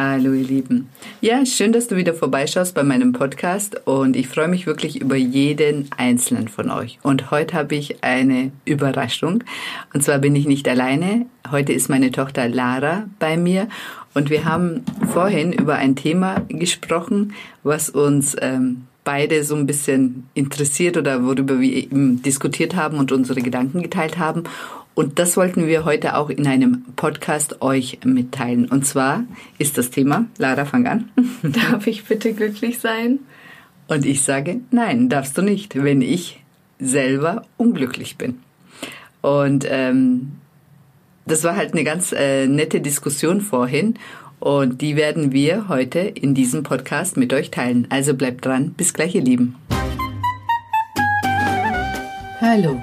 Hallo ihr Lieben. Ja, schön, dass du wieder vorbeischaust bei meinem Podcast und ich freue mich wirklich über jeden einzelnen von euch. Und heute habe ich eine Überraschung. Und zwar bin ich nicht alleine. Heute ist meine Tochter Lara bei mir und wir haben vorhin über ein Thema gesprochen, was uns ähm, beide so ein bisschen interessiert oder worüber wir eben diskutiert haben und unsere Gedanken geteilt haben. Und das wollten wir heute auch in einem Podcast euch mitteilen. Und zwar ist das Thema, Lara, fang an. Darf ich bitte glücklich sein? Und ich sage, nein, darfst du nicht, wenn ich selber unglücklich bin. Und ähm, das war halt eine ganz äh, nette Diskussion vorhin. Und die werden wir heute in diesem Podcast mit euch teilen. Also bleibt dran. Bis gleich, ihr Lieben. Hallo.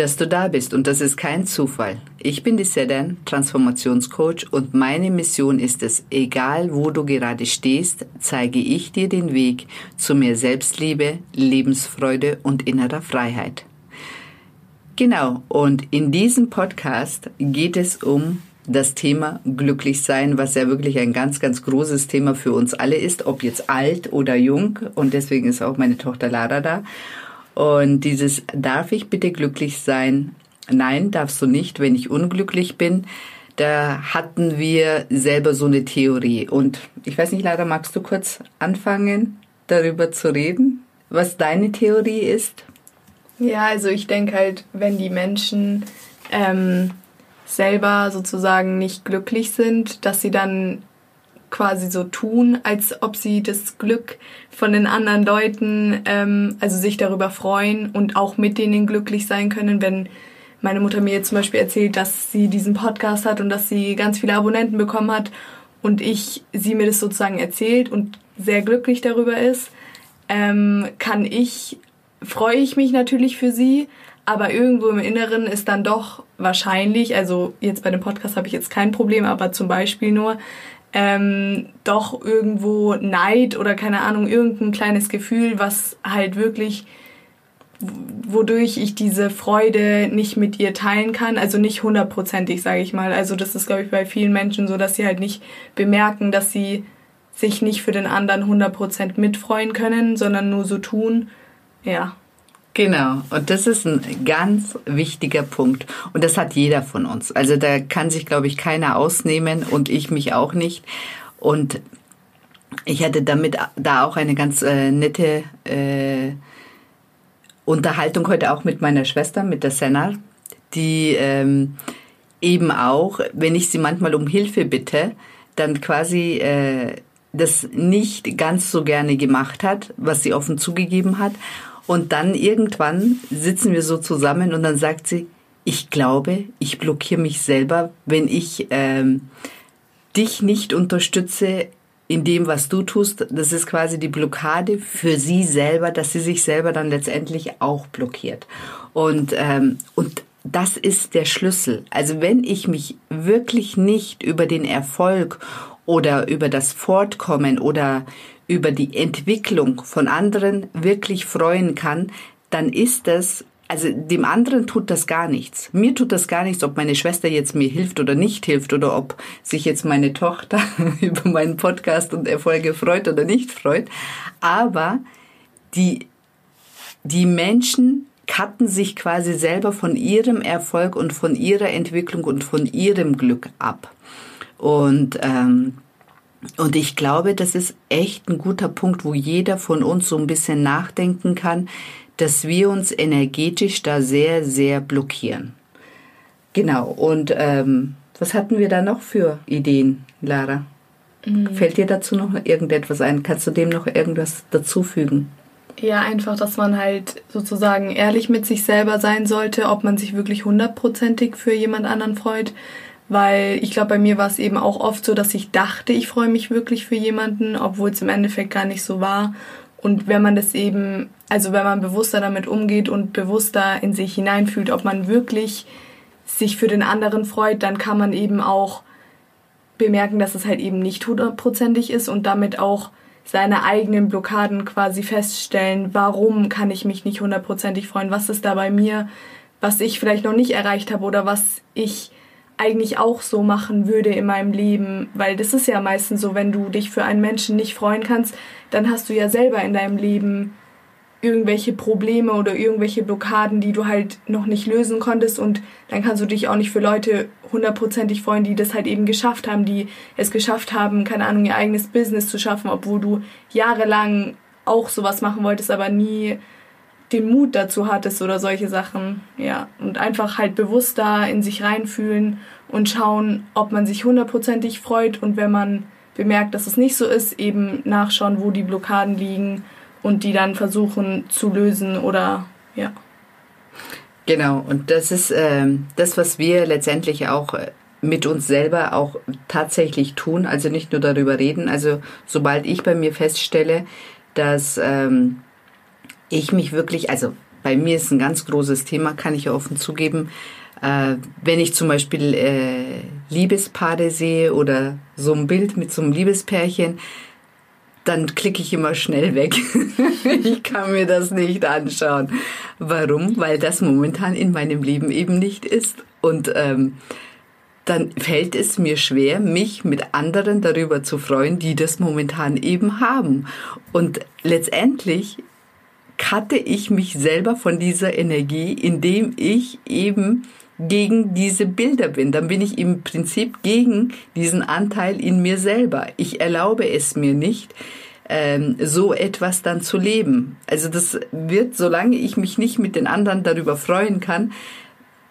dass du da bist und das ist kein Zufall. Ich bin die Sedan, Transformationscoach und meine Mission ist es, egal wo du gerade stehst, zeige ich dir den Weg zu mehr Selbstliebe, Lebensfreude und innerer Freiheit. Genau, und in diesem Podcast geht es um das Thema Glücklichsein, was ja wirklich ein ganz, ganz großes Thema für uns alle ist, ob jetzt alt oder jung. Und deswegen ist auch meine Tochter Lara da. Und dieses darf ich bitte glücklich sein? Nein, darfst du nicht, wenn ich unglücklich bin. Da hatten wir selber so eine Theorie. Und ich weiß nicht, Lara, magst du kurz anfangen, darüber zu reden, was deine Theorie ist? Ja, also ich denke halt, wenn die Menschen ähm, selber sozusagen nicht glücklich sind, dass sie dann quasi so tun, als ob sie das Glück von den anderen Leuten, ähm, also sich darüber freuen und auch mit denen glücklich sein können, wenn meine Mutter mir jetzt zum Beispiel erzählt, dass sie diesen Podcast hat und dass sie ganz viele Abonnenten bekommen hat und ich sie mir das sozusagen erzählt und sehr glücklich darüber ist, ähm, kann ich, freue ich mich natürlich für sie, aber irgendwo im Inneren ist dann doch wahrscheinlich, also jetzt bei dem Podcast habe ich jetzt kein Problem, aber zum Beispiel nur, ähm, doch irgendwo Neid oder keine Ahnung, irgendein kleines Gefühl, was halt wirklich, wodurch ich diese Freude nicht mit ihr teilen kann. Also nicht hundertprozentig, sage ich mal. Also das ist, glaube ich, bei vielen Menschen so, dass sie halt nicht bemerken, dass sie sich nicht für den anderen hundertprozentig mitfreuen können, sondern nur so tun. Ja. Genau, und das ist ein ganz wichtiger Punkt. Und das hat jeder von uns. Also da kann sich, glaube ich, keiner ausnehmen und ich mich auch nicht. Und ich hatte damit da auch eine ganz äh, nette äh, Unterhaltung heute auch mit meiner Schwester, mit der Senna, die ähm, eben auch, wenn ich sie manchmal um Hilfe bitte, dann quasi äh, das nicht ganz so gerne gemacht hat, was sie offen zugegeben hat. Und dann irgendwann sitzen wir so zusammen und dann sagt sie, ich glaube, ich blockiere mich selber, wenn ich ähm, dich nicht unterstütze in dem, was du tust. Das ist quasi die Blockade für sie selber, dass sie sich selber dann letztendlich auch blockiert. Und, ähm, und das ist der Schlüssel. Also wenn ich mich wirklich nicht über den Erfolg oder über das Fortkommen oder über die Entwicklung von anderen wirklich freuen kann, dann ist das also dem anderen tut das gar nichts. Mir tut das gar nichts, ob meine Schwester jetzt mir hilft oder nicht hilft oder ob sich jetzt meine Tochter über meinen Podcast und Erfolge freut oder nicht freut. Aber die, die Menschen cutten sich quasi selber von ihrem Erfolg und von ihrer Entwicklung und von ihrem Glück ab. Und ähm, und ich glaube, das ist echt ein guter Punkt, wo jeder von uns so ein bisschen nachdenken kann, dass wir uns energetisch da sehr, sehr blockieren. Genau. Und ähm, was hatten wir da noch für Ideen, Lara? Mhm. Fällt dir dazu noch irgendetwas ein? Kannst du dem noch irgendwas dazufügen? Ja, einfach, dass man halt sozusagen ehrlich mit sich selber sein sollte, ob man sich wirklich hundertprozentig für jemand anderen freut weil ich glaube, bei mir war es eben auch oft so, dass ich dachte, ich freue mich wirklich für jemanden, obwohl es im Endeffekt gar nicht so war. Und wenn man das eben, also wenn man bewusster damit umgeht und bewusster in sich hineinfühlt, ob man wirklich sich für den anderen freut, dann kann man eben auch bemerken, dass es halt eben nicht hundertprozentig ist und damit auch seine eigenen Blockaden quasi feststellen, warum kann ich mich nicht hundertprozentig freuen, was ist da bei mir, was ich vielleicht noch nicht erreicht habe oder was ich eigentlich auch so machen würde in meinem Leben, weil das ist ja meistens so, wenn du dich für einen Menschen nicht freuen kannst, dann hast du ja selber in deinem Leben irgendwelche Probleme oder irgendwelche Blockaden, die du halt noch nicht lösen konntest und dann kannst du dich auch nicht für Leute hundertprozentig freuen, die das halt eben geschafft haben, die es geschafft haben, keine Ahnung, ihr eigenes Business zu schaffen, obwohl du jahrelang auch sowas machen wolltest, aber nie den Mut dazu hattest oder solche Sachen. Ja, und einfach halt bewusster in sich reinfühlen und schauen, ob man sich hundertprozentig freut und wenn man bemerkt, dass es nicht so ist, eben nachschauen, wo die Blockaden liegen und die dann versuchen zu lösen oder ja. Genau, und das ist äh, das, was wir letztendlich auch äh, mit uns selber auch tatsächlich tun, also nicht nur darüber reden. Also sobald ich bei mir feststelle, dass ähm, ich mich wirklich, also bei mir ist ein ganz großes Thema, kann ich offen zugeben, äh, wenn ich zum Beispiel äh, Liebespaare sehe oder so ein Bild mit so einem Liebespärchen, dann klicke ich immer schnell weg. ich kann mir das nicht anschauen. Warum? Weil das momentan in meinem Leben eben nicht ist. Und ähm, dann fällt es mir schwer, mich mit anderen darüber zu freuen, die das momentan eben haben. Und letztendlich cutte ich mich selber von dieser Energie, indem ich eben gegen diese Bilder bin. Dann bin ich im Prinzip gegen diesen Anteil in mir selber. Ich erlaube es mir nicht, ähm, so etwas dann zu leben. Also das wird, solange ich mich nicht mit den anderen darüber freuen kann,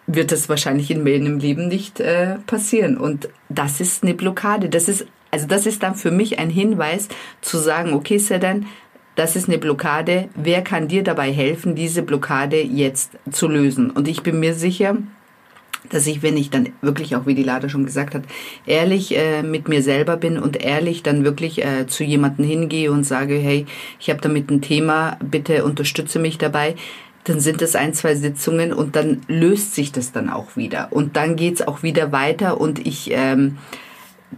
wird das wahrscheinlich in meinem Leben nicht äh, passieren. Und das ist eine Blockade. Das ist, also das ist dann für mich ein Hinweis zu sagen, okay, Sedan, das ist eine Blockade. Wer kann dir dabei helfen, diese Blockade jetzt zu lösen? Und ich bin mir sicher, dass ich, wenn ich dann wirklich auch, wie die Lade schon gesagt hat, ehrlich äh, mit mir selber bin und ehrlich dann wirklich äh, zu jemanden hingehe und sage, hey, ich habe damit ein Thema, bitte unterstütze mich dabei, dann sind es ein, zwei Sitzungen und dann löst sich das dann auch wieder. Und dann geht's auch wieder weiter und ich ähm,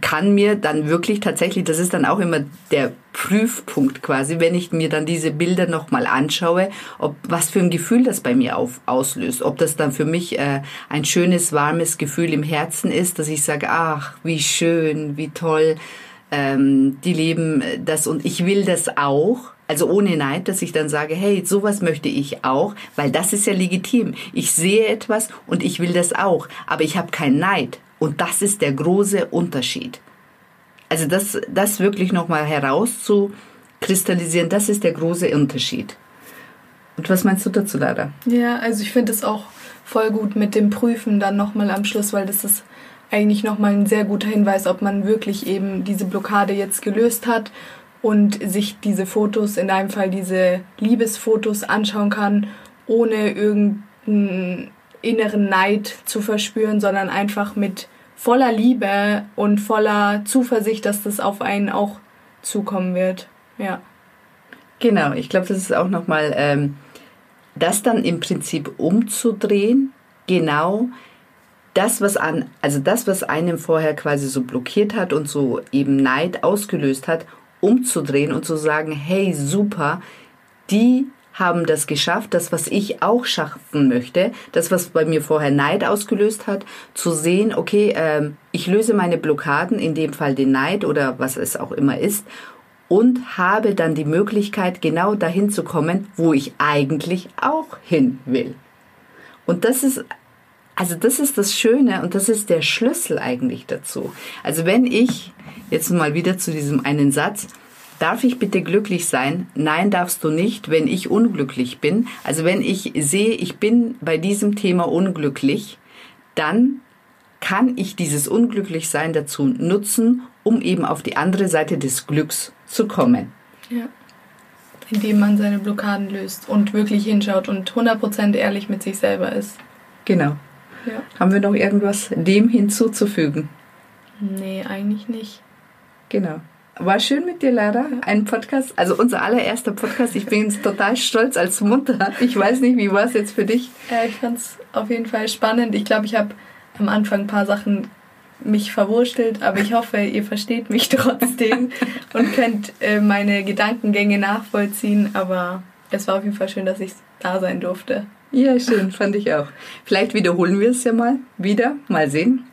kann mir dann wirklich tatsächlich, das ist dann auch immer der Prüfpunkt quasi, wenn ich mir dann diese Bilder nochmal anschaue, ob was für ein Gefühl das bei mir auf, auslöst. Ob das dann für mich äh, ein schönes, warmes Gefühl im Herzen ist, dass ich sage, ach, wie schön, wie toll, ähm, die leben das und ich will das auch. Also ohne Neid, dass ich dann sage, hey, sowas möchte ich auch, weil das ist ja legitim. Ich sehe etwas und ich will das auch, aber ich habe keinen Neid. Und das ist der große Unterschied. Also das, das wirklich nochmal herauszukristallisieren, das ist der große Unterschied. Und was meinst du dazu, Lara? Ja, also ich finde es auch voll gut mit dem Prüfen dann nochmal am Schluss, weil das ist eigentlich nochmal ein sehr guter Hinweis, ob man wirklich eben diese Blockade jetzt gelöst hat und sich diese Fotos, in deinem Fall diese Liebesfotos anschauen kann, ohne irgendeinen inneren Neid zu verspüren, sondern einfach mit voller Liebe und voller Zuversicht, dass das auf einen auch zukommen wird. Ja. Genau, ich glaube, das ist auch nochmal, ähm, das dann im Prinzip umzudrehen, genau das, was an, also das, was einem vorher quasi so blockiert hat und so eben Neid ausgelöst hat, umzudrehen und zu sagen, hey, super, die haben das geschafft, das, was ich auch schaffen möchte, das, was bei mir vorher Neid ausgelöst hat, zu sehen, okay, ähm, ich löse meine Blockaden, in dem Fall den Neid oder was es auch immer ist, und habe dann die Möglichkeit, genau dahin zu kommen, wo ich eigentlich auch hin will. Und das ist also das ist das Schöne und das ist der Schlüssel eigentlich dazu. Also wenn ich jetzt mal wieder zu diesem einen Satz, Darf ich bitte glücklich sein? Nein, darfst du nicht, wenn ich unglücklich bin. Also wenn ich sehe, ich bin bei diesem Thema unglücklich, dann kann ich dieses Unglücklichsein dazu nutzen, um eben auf die andere Seite des Glücks zu kommen. Ja. Indem man seine Blockaden löst und wirklich hinschaut und 100% ehrlich mit sich selber ist. Genau. Ja. Haben wir noch irgendwas dem hinzuzufügen? Nee, eigentlich nicht. Genau. War schön mit dir, Lara. Ein Podcast, also unser allererster Podcast. Ich bin total stolz als Mutter. Ich weiß nicht, wie war es jetzt für dich? Ja, ich fand es auf jeden Fall spannend. Ich glaube, ich habe am Anfang ein paar Sachen mich verwurstelt, aber ich hoffe, ihr versteht mich trotzdem und könnt äh, meine Gedankengänge nachvollziehen. Aber es war auf jeden Fall schön, dass ich da sein durfte. Ja, schön, fand ich auch. Vielleicht wiederholen wir es ja mal wieder. Mal sehen,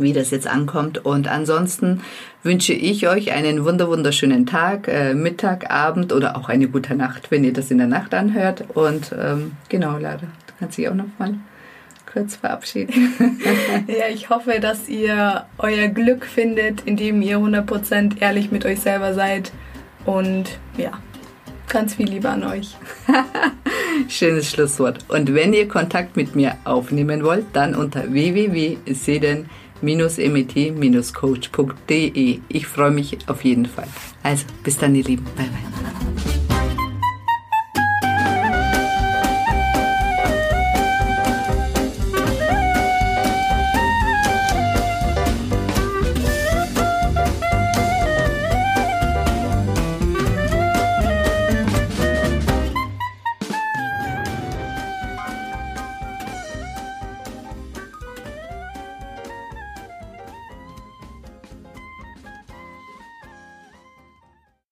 wie das jetzt ankommt. Und ansonsten wünsche ich euch einen wunder wunderschönen Tag, äh, Mittag, Abend oder auch eine gute Nacht, wenn ihr das in der Nacht anhört. Und ähm, genau, Lara, du kannst dich auch noch mal kurz verabschieden. ja, ich hoffe, dass ihr euer Glück findet, indem ihr 100% ehrlich mit euch selber seid. Und ja, ganz viel Liebe an euch. Schönes Schlusswort. Und wenn ihr Kontakt mit mir aufnehmen wollt, dann unter www.seden-met-coach.de. Ich freue mich auf jeden Fall. Also, bis dann, ihr Lieben. Bye, bye.